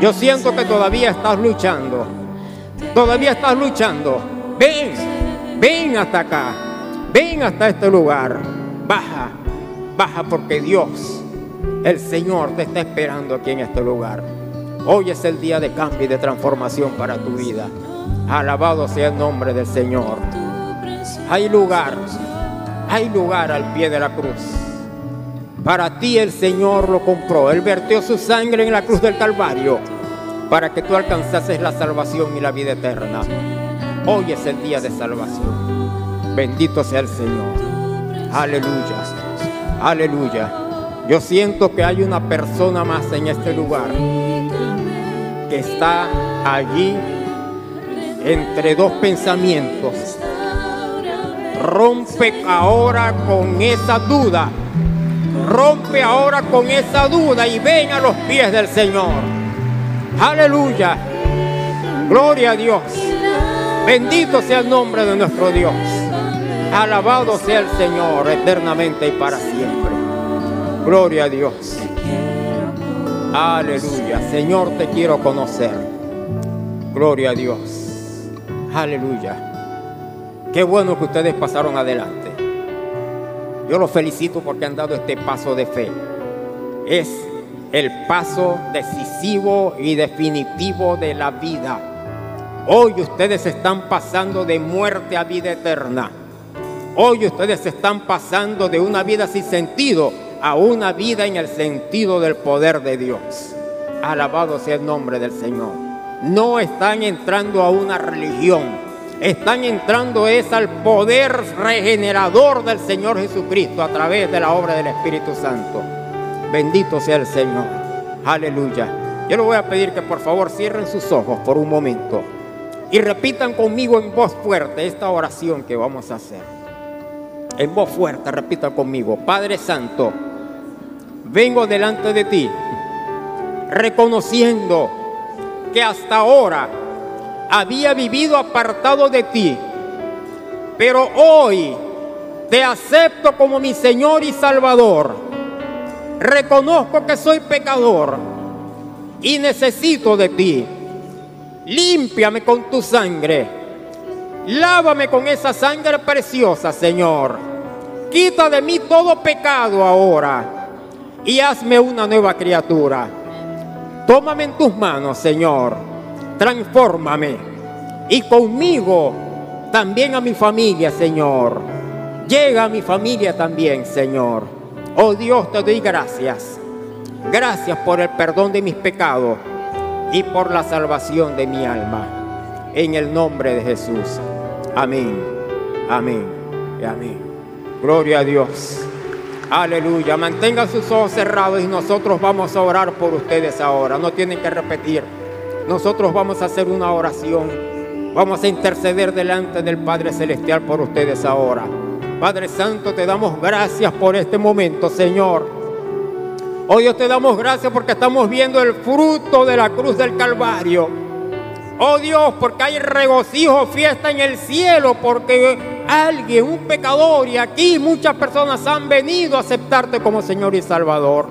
Yo siento que todavía estás luchando. Todavía estás luchando ven, ven hasta acá, ven hasta este lugar, baja, baja porque Dios, el Señor te está esperando aquí en este lugar. Hoy es el día de cambio y de transformación para tu vida. Alabado sea el nombre del Señor. Hay lugar, hay lugar al pie de la cruz. Para ti el Señor lo compró. Él vertió su sangre en la cruz del Calvario para que tú alcanzases la salvación y la vida eterna. Hoy es el día de salvación. Bendito sea el Señor. Aleluya. Aleluya. Yo siento que hay una persona más en este lugar que está allí entre dos pensamientos. Rompe ahora con esa duda. Rompe ahora con esa duda y ven a los pies del Señor. Aleluya. Gloria a Dios. Bendito sea el nombre de nuestro Dios. Alabado sea el Señor eternamente y para siempre. Gloria a Dios. Aleluya. Señor, te quiero conocer. Gloria a Dios. Aleluya. Qué bueno que ustedes pasaron adelante. Yo los felicito porque han dado este paso de fe. Es el paso decisivo y definitivo de la vida. Hoy ustedes están pasando de muerte a vida eterna. Hoy ustedes están pasando de una vida sin sentido a una vida en el sentido del poder de Dios. Alabado sea el nombre del Señor. No están entrando a una religión están entrando es al poder regenerador del Señor Jesucristo a través de la obra del Espíritu Santo. Bendito sea el Señor. Aleluya. Yo les voy a pedir que por favor cierren sus ojos por un momento y repitan conmigo en voz fuerte esta oración que vamos a hacer. En voz fuerte, repitan conmigo. Padre Santo, vengo delante de ti reconociendo que hasta ahora había vivido apartado de ti, pero hoy te acepto como mi Señor y Salvador. Reconozco que soy pecador y necesito de ti. Límpiame con tu sangre. Lávame con esa sangre preciosa, Señor. Quita de mí todo pecado ahora y hazme una nueva criatura. Tómame en tus manos, Señor transfórmame. Y conmigo también a mi familia, Señor. Llega a mi familia también, Señor. Oh Dios, te doy gracias. Gracias por el perdón de mis pecados y por la salvación de mi alma. En el nombre de Jesús. Amén. Amén. Amén. Gloria a Dios. Aleluya. Mantengan sus ojos cerrados y nosotros vamos a orar por ustedes ahora. No tienen que repetir nosotros vamos a hacer una oración. Vamos a interceder delante del Padre Celestial por ustedes ahora. Padre Santo, te damos gracias por este momento, Señor. Hoy Dios te damos gracias porque estamos viendo el fruto de la cruz del Calvario. Oh Dios, porque hay regocijo, fiesta en el cielo, porque alguien, un pecador, y aquí muchas personas han venido a aceptarte como Señor y Salvador.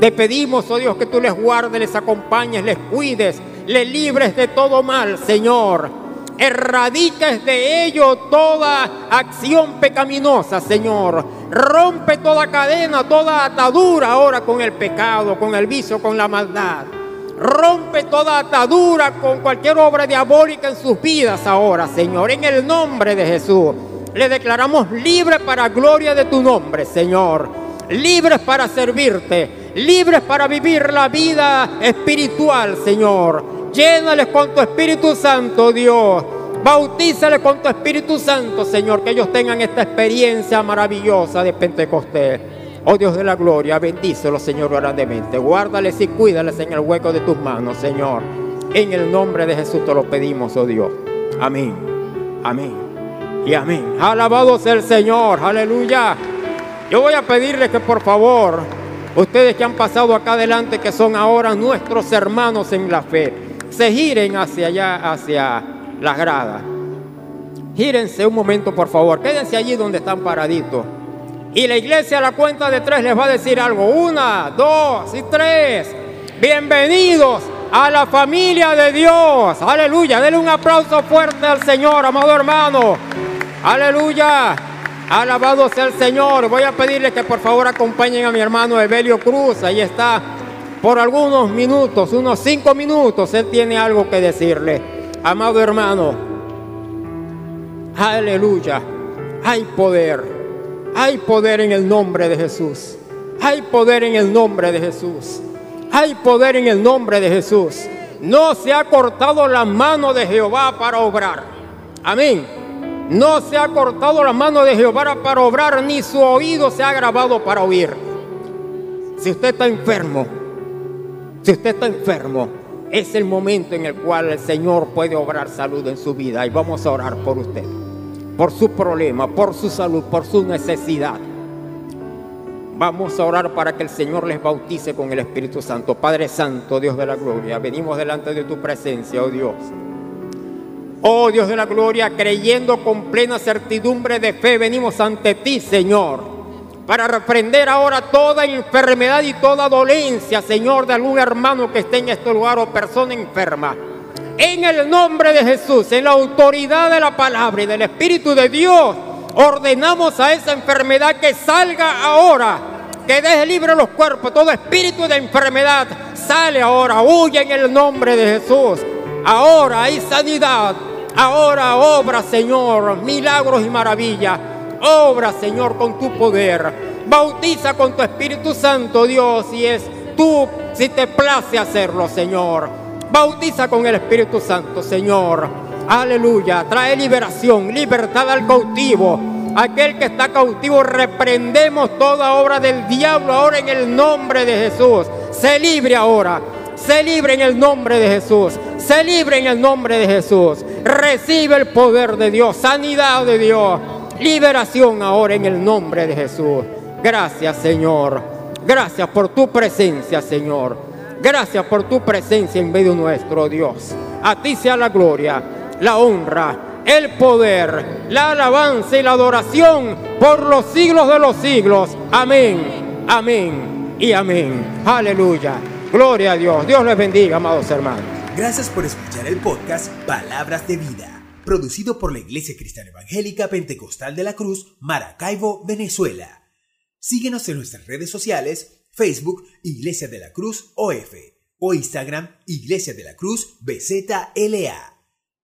Te pedimos, oh Dios, que tú les guardes, les acompañes, les cuides, le libres de todo mal, Señor. Erradiques de ello toda acción pecaminosa, Señor. Rompe toda cadena, toda atadura ahora con el pecado, con el vicio, con la maldad. Rompe toda atadura con cualquier obra diabólica en sus vidas ahora, Señor. En el nombre de Jesús. Le declaramos libre para gloria de tu nombre, Señor. Libres para servirte. Libres para vivir la vida espiritual, Señor Llénales con tu Espíritu Santo, Dios. Bautízales con tu Espíritu Santo, Señor, que ellos tengan esta experiencia maravillosa de Pentecostés. Oh Dios de la gloria, bendícelos, Señor, grandemente. Guárdales y cuídales en el hueco de tus manos, Señor. En el nombre de Jesús te lo pedimos, oh Dios. Amén. Amén. Y amén. Alabado sea el Señor. Aleluya. Yo voy a pedirles que por favor, ustedes que han pasado acá adelante, que son ahora nuestros hermanos en la fe, se giren hacia allá, hacia las gradas. Gírense un momento, por favor. Quédense allí donde están paraditos. Y la iglesia a la cuenta de tres les va a decir algo. Una, dos y tres. Bienvenidos a la familia de Dios. Aleluya. Denle un aplauso fuerte al Señor, amado hermano. Aleluya. Alabado sea el Señor. Voy a pedirles que por favor acompañen a mi hermano Evelio Cruz. Ahí está por algunos minutos, unos cinco minutos, Él tiene algo que decirle. Amado hermano, aleluya, hay poder, hay poder en el nombre de Jesús, hay poder en el nombre de Jesús, hay poder en el nombre de Jesús. No se ha cortado la mano de Jehová para obrar. Amén. No se ha cortado la mano de Jehová para obrar, ni su oído se ha grabado para oír. Si usted está enfermo, si usted está enfermo, es el momento en el cual el Señor puede obrar salud en su vida y vamos a orar por usted, por su problema, por su salud, por su necesidad. Vamos a orar para que el Señor les bautice con el Espíritu Santo. Padre Santo, Dios de la gloria, venimos delante de tu presencia, oh Dios. Oh Dios de la gloria, creyendo con plena certidumbre de fe, venimos ante ti, Señor para reprender ahora toda enfermedad y toda dolencia, Señor, de algún hermano que esté en este lugar o persona enferma. En el nombre de Jesús, en la autoridad de la palabra y del Espíritu de Dios, ordenamos a esa enfermedad que salga ahora, que deje libre los cuerpos, todo espíritu de enfermedad sale ahora, huye en el nombre de Jesús. Ahora hay sanidad, ahora obra Señor, milagros y maravillas. Obra, Señor, con tu poder. Bautiza con tu Espíritu Santo, Dios, y es tú, si te place hacerlo, Señor. Bautiza con el Espíritu Santo, Señor. Aleluya. Trae liberación, libertad al cautivo. Aquel que está cautivo, reprendemos toda obra del diablo ahora en el nombre de Jesús. Se libre ahora. Se libre en el nombre de Jesús. Se libre en el nombre de Jesús. Recibe el poder de Dios, sanidad de Dios liberación ahora en el nombre de Jesús. Gracias Señor. Gracias por tu presencia Señor. Gracias por tu presencia en medio nuestro Dios. A ti sea la gloria, la honra, el poder, la alabanza y la adoración por los siglos de los siglos. Amén, amén y amén. Aleluya. Gloria a Dios. Dios les bendiga, amados hermanos. Gracias por escuchar el podcast Palabras de Vida producido por la Iglesia Cristiana Evangélica Pentecostal de la Cruz, Maracaibo, Venezuela. Síguenos en nuestras redes sociales, Facebook Iglesia de la Cruz OF o Instagram Iglesia de la Cruz BZLA.